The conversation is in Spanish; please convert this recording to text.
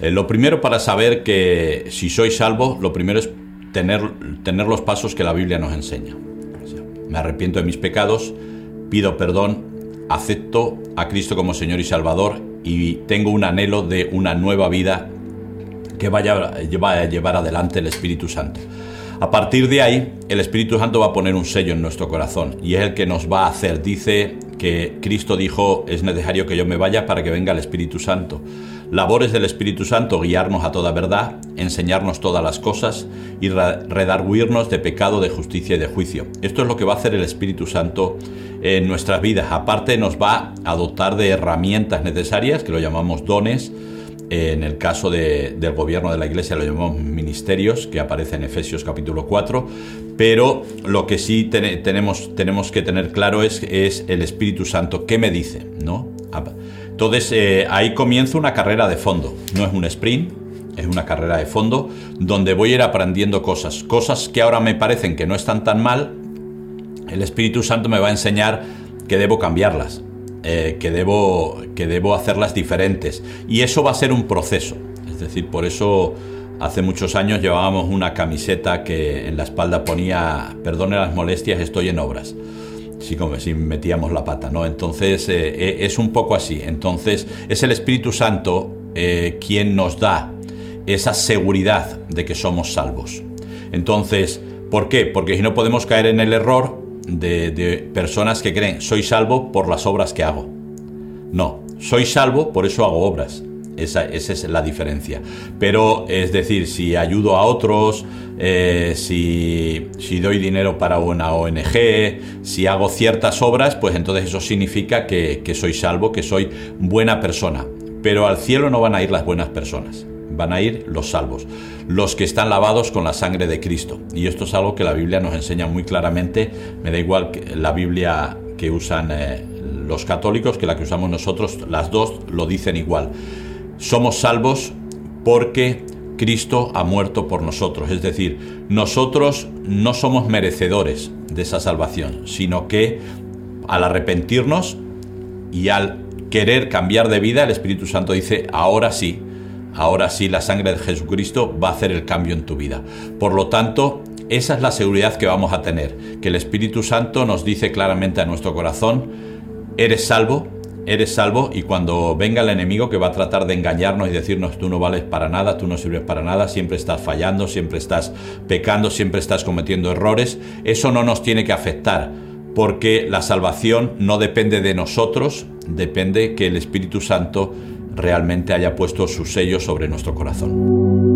Eh, lo primero para saber que si soy salvo, lo primero es tener, tener los pasos que la Biblia nos enseña. me arrepiento de mis pecados, pido perdón, acepto a Cristo como Señor y Salvador y tengo un anhelo de una nueva vida que vaya, vaya a llevar adelante el Espíritu Santo. A partir de ahí, el Espíritu Santo va a poner un sello en nuestro corazón y es el que nos va a hacer. Dice que Cristo dijo, es necesario que yo me vaya para que venga el Espíritu Santo. Labores del Espíritu Santo, guiarnos a toda verdad, enseñarnos todas las cosas y redarguirnos de pecado, de justicia y de juicio. Esto es lo que va a hacer el Espíritu Santo en nuestras vidas. Aparte nos va a dotar de herramientas necesarias, que lo llamamos dones, en el caso del gobierno de la Iglesia lo llamamos ministerios, que aparece en Efesios capítulo 4, pero lo que sí tenemos, tenemos que tener claro es, el Espíritu Santo. ¿Qué me dice? ¿No? Entonces eh, ahí comienza una carrera de fondo, no es un sprint, es una carrera de fondo donde voy a ir aprendiendo cosas, cosas que ahora me parecen que no están tan mal, el Espíritu Santo me va a enseñar que debo cambiarlas. Eh, que, debo, que debo hacerlas diferentes. Y eso va a ser un proceso. Es decir, por eso hace muchos años llevábamos una camiseta que en la espalda ponía, perdone las molestias, estoy en obras. Sí, como si metíamos la pata, ¿no? Entonces eh, eh, es un poco así. Entonces es el Espíritu Santo quien nos da esa seguridad de que somos salvos. Entonces, ¿por qué? Porque si no podemos caer en el error de, personas que creen, soy salvo por las obras que hago. No, soy salvo, por eso hago obras. Esa, es la diferencia. Pero es decir, si ayudo a otros, eh, si, doy dinero para una ONG, si hago ciertas obras, pues entonces eso significa que, que soy salvo, que soy buena persona. Pero al cielo no van a ir las buenas personas van a ir los salvos, los que están lavados con la sangre de Cristo. Y esto es algo que la Biblia nos enseña muy claramente. Me da igual que la Biblia que usan eh, los católicos que la que usamos nosotros, las dos lo dicen igual. Somos salvos porque Cristo ha muerto por nosotros. Es decir, nosotros no somos merecedores de esa salvación, sino que al arrepentirnos y al querer cambiar de vida, el Espíritu Santo dice, ahora sí, ahora sí la sangre de Jesucristo va a hacer el cambio en tu vida. Por lo tanto, esa es la seguridad que vamos a tener, que el Espíritu Santo nos dice claramente a nuestro corazón, eres salvo, eres salvo y cuando venga el enemigo que va a tratar de engañarnos y decirnos tú no vales para nada, tú no sirves para nada, siempre estás fallando, siempre estás pecando, siempre estás cometiendo errores, eso no nos tiene que afectar porque la salvación no depende de nosotros, depende que el Espíritu Santo realmente haya puesto su sello sobre nuestro corazón.